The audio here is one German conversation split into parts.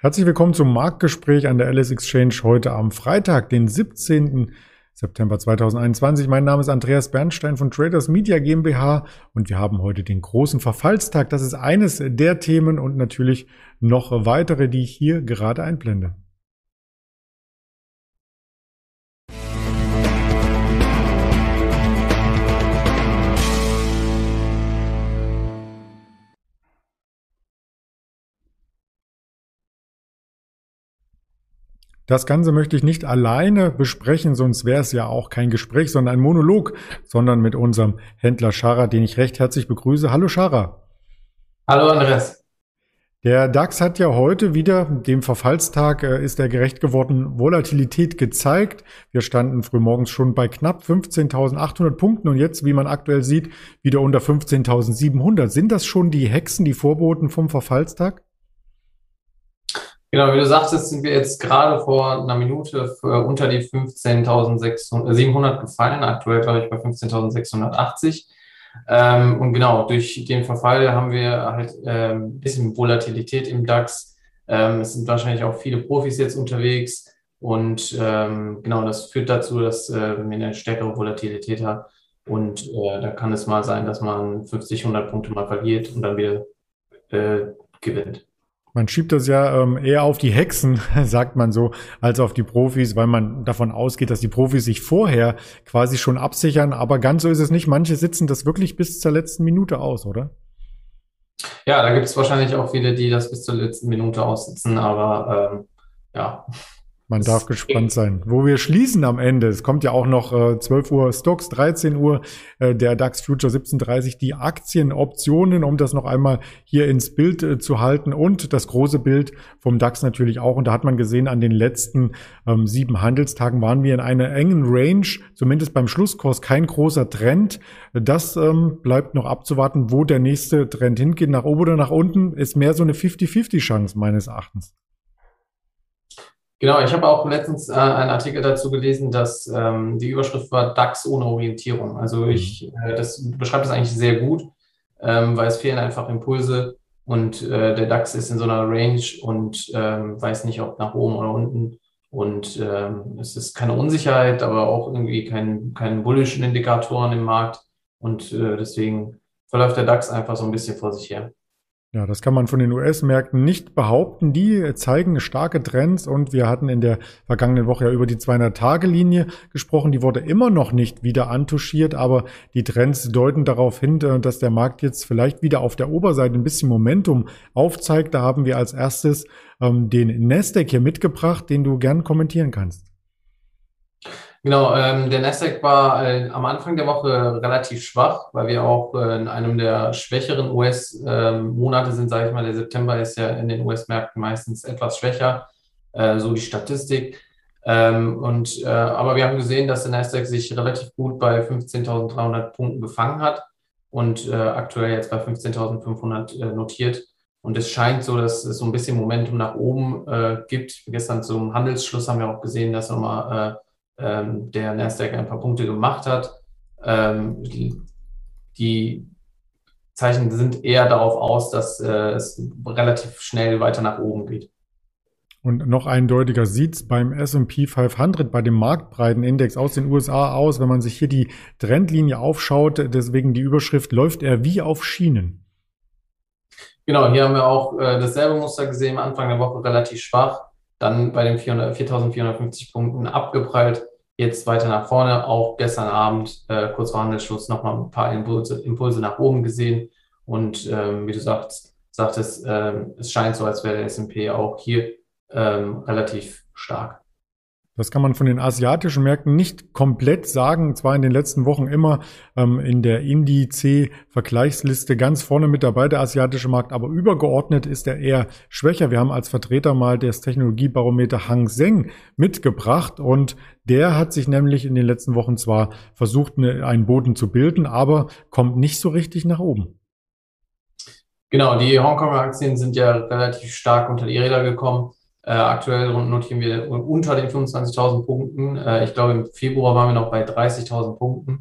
Herzlich willkommen zum Marktgespräch an der Alice Exchange heute am Freitag, den 17. September 2021. Mein Name ist Andreas Bernstein von Traders Media GmbH und wir haben heute den großen Verfallstag. Das ist eines der Themen und natürlich noch weitere, die ich hier gerade einblende. Das Ganze möchte ich nicht alleine besprechen, sonst wäre es ja auch kein Gespräch, sondern ein Monolog, sondern mit unserem Händler Schara, den ich recht herzlich begrüße. Hallo Schara. Hallo Andreas. Der DAX hat ja heute wieder, dem Verfallstag äh, ist er gerecht geworden, Volatilität gezeigt. Wir standen frühmorgens schon bei knapp 15.800 Punkten und jetzt, wie man aktuell sieht, wieder unter 15.700. Sind das schon die Hexen, die Vorboten vom Verfallstag? Genau, wie du sagtest, sind wir jetzt gerade vor einer Minute unter die 15.700 gefallen. Aktuell, glaube ich, bei 15.680. Ähm, und genau, durch den Verfall haben wir halt ähm, ein bisschen Volatilität im DAX. Ähm, es sind wahrscheinlich auch viele Profis jetzt unterwegs. Und ähm, genau, das führt dazu, dass äh, wir eine stärkere Volatilität haben. Und äh, da kann es mal sein, dass man 50, 100 Punkte mal verliert und dann wieder äh, gewinnt. Man schiebt das ja ähm, eher auf die Hexen, sagt man so, als auf die Profis, weil man davon ausgeht, dass die Profis sich vorher quasi schon absichern. Aber ganz so ist es nicht. Manche sitzen das wirklich bis zur letzten Minute aus, oder? Ja, da gibt es wahrscheinlich auch viele, die das bis zur letzten Minute aussitzen. Aber ähm, ja, man darf gespannt sein. Wo wir schließen am Ende, es kommt ja auch noch äh, 12 Uhr Stocks, 13 Uhr äh, der DAX Future 1730, die Aktienoptionen, um das noch einmal hier ins Bild äh, zu halten und das große Bild vom DAX natürlich auch. Und da hat man gesehen, an den letzten ähm, sieben Handelstagen waren wir in einer engen Range, zumindest beim Schlusskurs kein großer Trend. Das ähm, bleibt noch abzuwarten, wo der nächste Trend hingeht, nach oben oder nach unten, ist mehr so eine 50-50 Chance meines Erachtens. Genau, ich habe auch letztens äh, einen Artikel dazu gelesen, dass ähm, die Überschrift war DAX ohne Orientierung. Also mhm. ich, äh, das beschreibt das eigentlich sehr gut, ähm, weil es fehlen einfach Impulse und äh, der DAX ist in so einer Range und ähm, weiß nicht, ob nach oben oder unten. Und ähm, es ist keine Unsicherheit, aber auch irgendwie kein, keine bullischen Indikatoren im Markt. Und äh, deswegen verläuft der DAX einfach so ein bisschen vor sich her. Ja, das kann man von den US-Märkten nicht behaupten. Die zeigen starke Trends und wir hatten in der vergangenen Woche ja über die 200-Tage-Linie gesprochen. Die wurde immer noch nicht wieder antuschiert, aber die Trends deuten darauf hin, äh, dass der Markt jetzt vielleicht wieder auf der Oberseite ein bisschen Momentum aufzeigt. Da haben wir als erstes ähm, den Nasdaq hier mitgebracht, den du gern kommentieren kannst. Genau, ähm, der Nasdaq war äh, am Anfang der Woche relativ schwach, weil wir auch äh, in einem der schwächeren US-Monate ähm, sind, sage ich mal. Der September ist ja in den US-Märkten meistens etwas schwächer, äh, so die Statistik. Ähm, und, äh, aber wir haben gesehen, dass der Nasdaq sich relativ gut bei 15.300 Punkten gefangen hat und äh, aktuell jetzt bei 15.500 äh, notiert. Und es scheint so, dass es so ein bisschen Momentum nach oben gibt. Gestern zum Handelsschluss haben wir auch gesehen, dass nochmal ähm, der Nasdaq ein paar Punkte gemacht hat. Ähm, die, die, Zeichen sind eher darauf aus, dass äh, es relativ schnell weiter nach oben geht. Und noch eindeutiger sieht es beim S&P 500, bei dem marktbreiten Index aus den USA aus, wenn man sich hier die Trendlinie aufschaut, deswegen die Überschrift, läuft er wie auf Schienen. Genau, hier haben wir auch äh, dasselbe Muster gesehen, Anfang der Woche relativ schwach dann bei den 4.450 Punkten abgeprallt. Jetzt weiter nach vorne, auch gestern Abend, äh, kurz vor Handelsschluss, nochmal ein paar Impulse, Impulse nach oben gesehen. Und ähm, wie du sagst, sagtest, äh, es scheint so, als wäre der SP auch hier ähm, relativ stark. Das kann man von den asiatischen Märkten nicht komplett sagen. Zwar in den letzten Wochen immer ähm, in der Indice-Vergleichsliste ganz vorne mit dabei, der asiatische Markt, aber übergeordnet ist er eher schwächer. Wir haben als Vertreter mal das Technologiebarometer Hang Seng mitgebracht und der hat sich nämlich in den letzten Wochen zwar versucht, eine, einen Boden zu bilden, aber kommt nicht so richtig nach oben. Genau, die Hongkonger Aktien sind ja relativ stark unter die Räder gekommen. Äh, aktuell notieren wir unter den 25.000 Punkten. Äh, ich glaube, im Februar waren wir noch bei 30.000 Punkten.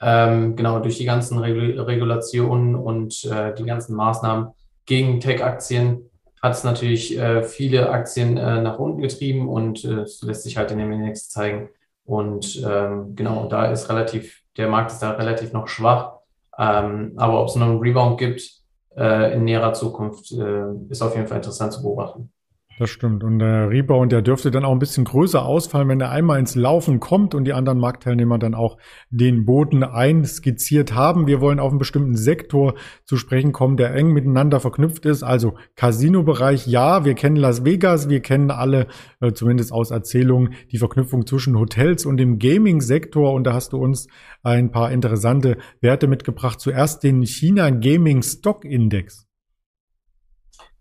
Ähm, genau, durch die ganzen Regul Regulationen und äh, die ganzen Maßnahmen gegen Tech-Aktien hat es natürlich äh, viele Aktien äh, nach unten getrieben und äh, es lässt sich halt in dem Index zeigen. Und ähm, genau, da ist relativ, der Markt ist da relativ noch schwach. Ähm, aber ob es noch einen Rebound gibt in näherer Zukunft, ist auf jeden Fall interessant zu beobachten. Das stimmt. Und der Rebound, der dürfte dann auch ein bisschen größer ausfallen, wenn er einmal ins Laufen kommt und die anderen Marktteilnehmer dann auch den Boden einskizziert haben. Wir wollen auf einen bestimmten Sektor zu sprechen kommen, der eng miteinander verknüpft ist. Also Casino-Bereich, ja, wir kennen Las Vegas, wir kennen alle, äh, zumindest aus Erzählungen, die Verknüpfung zwischen Hotels und dem Gaming-Sektor. Und da hast du uns ein paar interessante Werte mitgebracht. Zuerst den China Gaming Stock Index.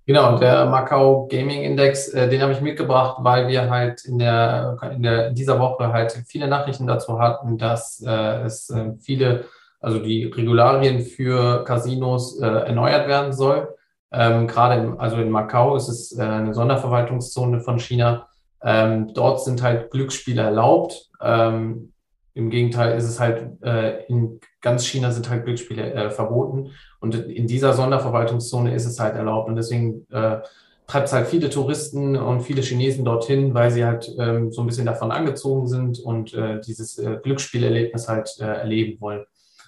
Genau, der Macau Gaming Index, äh, den habe ich mitgebracht, weil wir halt in, der, in, der, in dieser Woche halt viele Nachrichten dazu hatten, dass äh, es äh, viele, also die Regularien für Casinos äh, erneuert werden soll. Ähm, Gerade also in Macau ist es äh, eine Sonderverwaltungszone von China. Ähm, dort sind halt Glücksspiele erlaubt. Ähm, Im Gegenteil ist es halt äh, in ganz China sind halt Glücksspiele äh, verboten. Und in dieser Sonderverwaltungszone ist es halt erlaubt. Und deswegen äh, treibt es halt viele Touristen und viele Chinesen dorthin, weil sie halt ähm, so ein bisschen davon angezogen sind und äh, dieses äh, Glücksspielerlebnis halt äh, erleben wollen.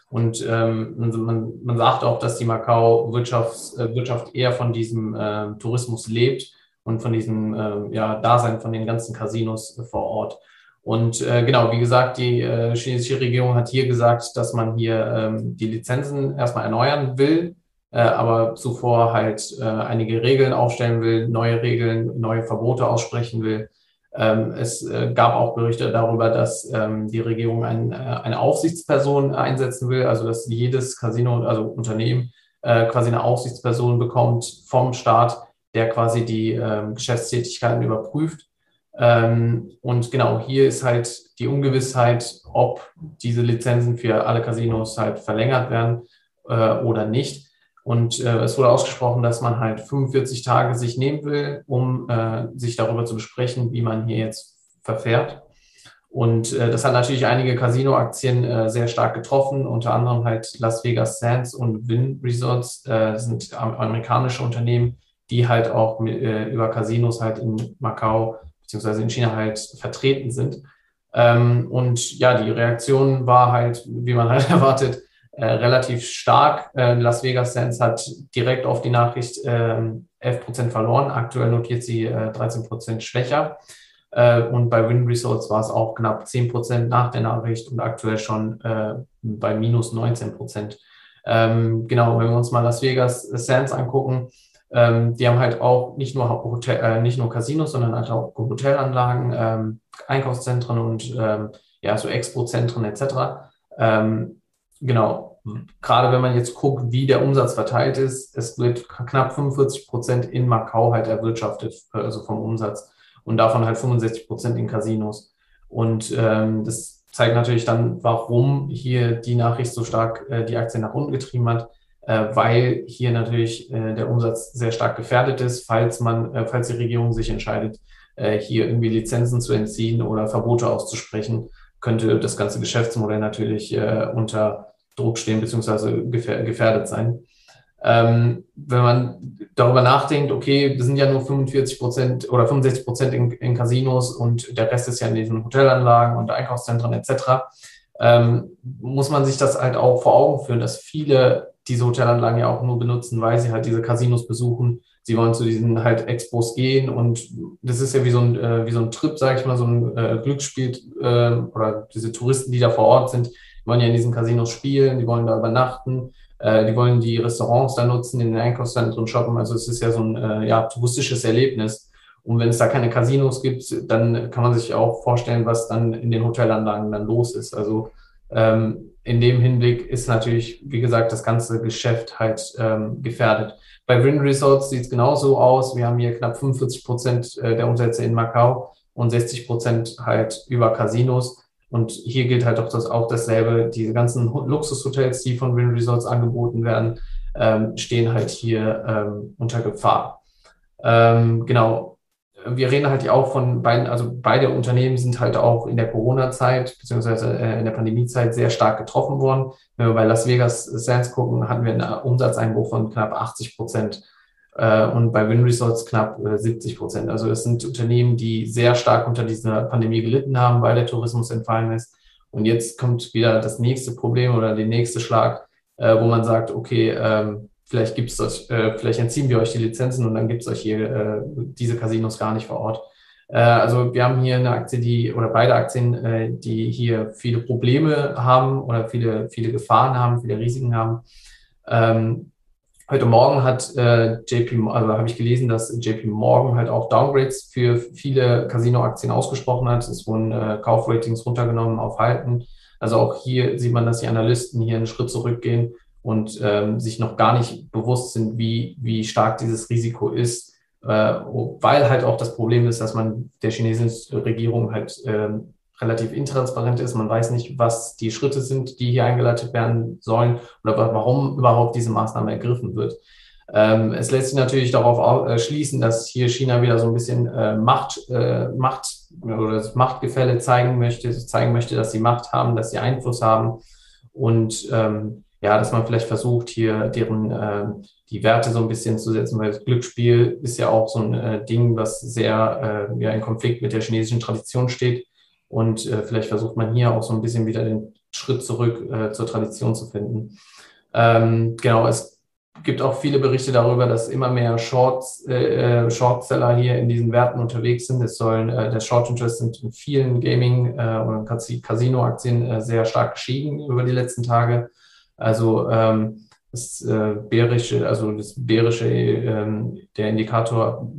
Und ähm, man, man sagt auch, dass die Macau-Wirtschaft äh, Wirtschaft eher von diesem äh, Tourismus lebt und von diesem äh, ja, Dasein von den ganzen Casinos äh, vor Ort. Und äh, genau, wie gesagt, die äh, chinesische Regierung hat hier gesagt, dass man hier ähm, die Lizenzen erstmal erneuern will, äh, aber zuvor halt äh, einige Regeln aufstellen will, neue Regeln, neue Verbote aussprechen will. Ähm, es äh, gab auch Berichte darüber, dass ähm, die Regierung ein, äh, eine Aufsichtsperson einsetzen will, also dass jedes Casino, also Unternehmen, äh, quasi eine Aufsichtsperson bekommt vom Staat, der quasi die äh, Geschäftstätigkeiten überprüft und genau, hier ist halt die Ungewissheit, ob diese Lizenzen für alle Casinos halt verlängert werden äh, oder nicht. Und äh, es wurde ausgesprochen, dass man halt 45 Tage sich nehmen will, um äh, sich darüber zu besprechen, wie man hier jetzt verfährt. Und äh, das hat natürlich einige Casino-Aktien äh, sehr stark getroffen, unter anderem halt Las Vegas Sands und Wynn Resorts äh, sind amerikanische Unternehmen, die halt auch über Casinos halt in Macau beziehungsweise in China halt vertreten sind. Ähm, und ja, die Reaktion war halt, wie man halt erwartet, äh, relativ stark. Äh, Las Vegas Sands hat direkt auf die Nachricht äh, 11 Prozent verloren. Aktuell notiert sie äh, 13 Prozent schwächer. Äh, und bei Win Results war es auch knapp 10 Prozent nach der Nachricht und aktuell schon äh, bei minus 19 Prozent. Ähm, genau, wenn wir uns mal Las Vegas Sands angucken, ähm, die haben halt auch nicht nur Hotel, äh, nicht nur Casinos, sondern halt auch Hotelanlagen, ähm, Einkaufszentren und ähm, ja, so Expo-Zentren etc. Ähm, genau. Gerade wenn man jetzt guckt, wie der Umsatz verteilt ist, es wird knapp 45 Prozent in Macau halt erwirtschaftet, also vom Umsatz und davon halt 65 Prozent in Casinos. Und ähm, das zeigt natürlich dann, warum hier die Nachricht so stark äh, die Aktie nach unten getrieben hat weil hier natürlich äh, der Umsatz sehr stark gefährdet ist, falls man, äh, falls die Regierung sich entscheidet, hier irgendwie Lizenzen zu entziehen oder Verbote auszusprechen, könnte das ganze Geschäftsmodell natürlich unter Druck stehen bzw. gefährdet sein. Ähm, wenn man darüber nachdenkt, okay, wir sind ja nur 45 Prozent oder 65 Prozent in, in, Casinos und der Rest ist ja in diesen Hotelanlagen und Einkaufszentren etc., ähm, muss man sich das halt auch vor Augen führen, dass viele diese Hotelanlagen ja auch nur benutzen, weil sie halt diese Casinos besuchen. Sie wollen zu diesen halt Expos gehen und das ist ja wie so ein, äh, wie so ein Trip, sage ich mal, so ein äh, Glücksspiel äh, oder diese Touristen, die da vor Ort sind, wollen ja in diesen Casinos spielen, die wollen da übernachten, äh, die wollen die Restaurants da nutzen, in den Einkaufszentren shoppen. Also es ist ja so ein äh, ja, touristisches Erlebnis. Und wenn es da keine Casinos gibt, dann kann man sich auch vorstellen, was dann in den Hotelanlagen dann los ist. Also ähm, in dem Hinblick ist natürlich, wie gesagt, das ganze Geschäft halt ähm, gefährdet. Bei Win Resorts sieht es genauso aus. Wir haben hier knapp 45 Prozent äh, der Umsätze in Macau und 60 Prozent halt über Casinos. Und hier gilt halt auch, das, auch dasselbe. Diese ganzen Luxushotels, die von Win Resorts angeboten werden, ähm, stehen halt hier ähm, unter Gefahr. Ähm, genau, wir reden halt auch von beiden, also beide Unternehmen sind halt auch in der Corona-Zeit beziehungsweise äh, in der Pandemie-Zeit sehr stark getroffen worden. Wenn wir bei Las Vegas Sands gucken, hatten wir einen Umsatzeinbruch von knapp 80 Prozent. äh, und bei WinResorts knapp 70 Prozent. Also es sind Unternehmen, die sehr stark unter dieser Pandemie gelitten haben, weil der Tourismus entfallen ist. Und jetzt kommt wieder das nächste Problem oder der nächste Schlag, wo man sagt, okay, ähm, vielleicht gibt's euch, vielleicht entziehen wir euch die Lizenzen und dann gibt es euch hier diese Casinos gar nicht vor Ort. Äh, also wir haben hier eine Aktie, die oder beide Aktien, äh, die hier viele Probleme haben oder viele, viele Gefahren haben, viele Risiken haben. Ähm, heute Morgen hat äh, JP, also habe ich gelesen, dass JP Morgan halt auch Downgrades für viele Casino-Aktien ausgesprochen hat. Es wurden äh, Kaufratings runtergenommen auf Halten. Also auch hier sieht man, dass die Analysten hier einen Schritt zurückgehen und ähm, sich noch gar nicht bewusst sind, wie, wie stark dieses Risiko ist äh, weil halt auch das Problem ist, dass man der chinesischen Regierung halt ähm, relativ intransparent ist. Man weiß nicht, was die Schritte sind, die hier eingeleitet werden sollen oder warum überhaupt diese Maßnahme ergriffen wird. Ähm, es lässt sich natürlich darauf äh, schließen, dass hier China wieder so ein bisschen äh, Macht, äh, Macht oder das Machtgefälle zeigen möchte, zeigen möchte, dass sie Macht haben, dass sie Einfluss haben und ähm, ja, dass man vielleicht versucht, hier deren äh, die Werte so ein bisschen zu setzen, weil das Glücksspiel ist ja auch so ein äh, Ding, was sehr äh, ja, in Konflikt mit der chinesischen Tradition steht. Und äh, vielleicht versucht man hier auch so ein bisschen wieder den Schritt zurück äh, zur Tradition zu finden. Ähm, genau, es gibt auch viele Berichte darüber, dass immer mehr Shorts, äh, äh Shortseller hier in diesen Werten unterwegs sind. Es sollen, äh, der Short Interest sind in vielen Gaming- äh, oder Casino-Aktien äh, sehr stark gestiegen über die letzten Tage. Also ähm, das äh, bärische, also das bärische, ähm, der Indikator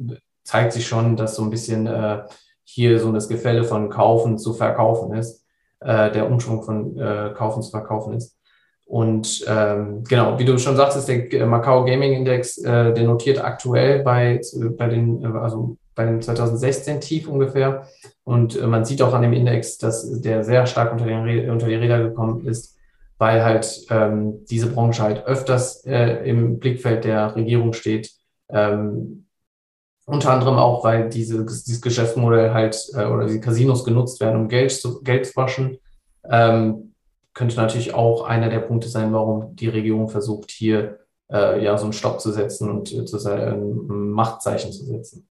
zeigt sich schon, dass so ein bisschen äh, hier so das Gefälle von Kaufen zu Verkaufen ist, äh, der Umschwung von äh, Kaufen zu Verkaufen ist. Und ähm, genau, wie du schon sagtest, der Macau Gaming Index, äh, der notiert aktuell bei, bei den, also bei dem 2016 Tief ungefähr. Und äh, man sieht auch an dem Index, dass der sehr stark unter, den, unter die Räder gekommen ist weil halt ähm, diese Branche halt öfters äh, im Blickfeld der Regierung steht. Ähm, unter anderem auch, weil diese, dieses Geschäftsmodell halt äh, oder die Casinos genutzt werden, um Geld zu, Geld zu waschen. Ähm, könnte natürlich auch einer der Punkte sein, warum die Regierung versucht, hier äh, ja so einen Stopp zu setzen und äh, zu sein, Machtzeichen zu setzen.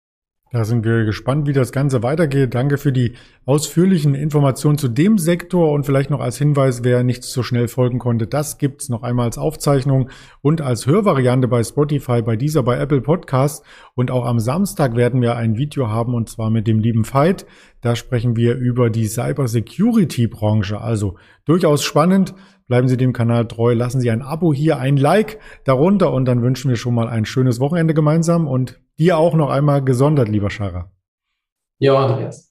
Da sind wir gespannt, wie das Ganze weitergeht. Danke für die ausführlichen Informationen zu dem Sektor und vielleicht noch als Hinweis, wer nicht so schnell folgen konnte, das gibt's noch einmal als Aufzeichnung und als Hörvariante bei Spotify, bei dieser, bei Apple Podcast. Und auch am Samstag werden wir ein Video haben und zwar mit dem lieben Veit. Da sprechen wir über die Cyber Security Branche. Also durchaus spannend. Bleiben Sie dem Kanal treu, lassen Sie ein Abo hier, ein Like darunter und dann wünschen wir schon mal ein schönes Wochenende gemeinsam und dir auch noch einmal gesondert, lieber Schara. Ja, Andreas.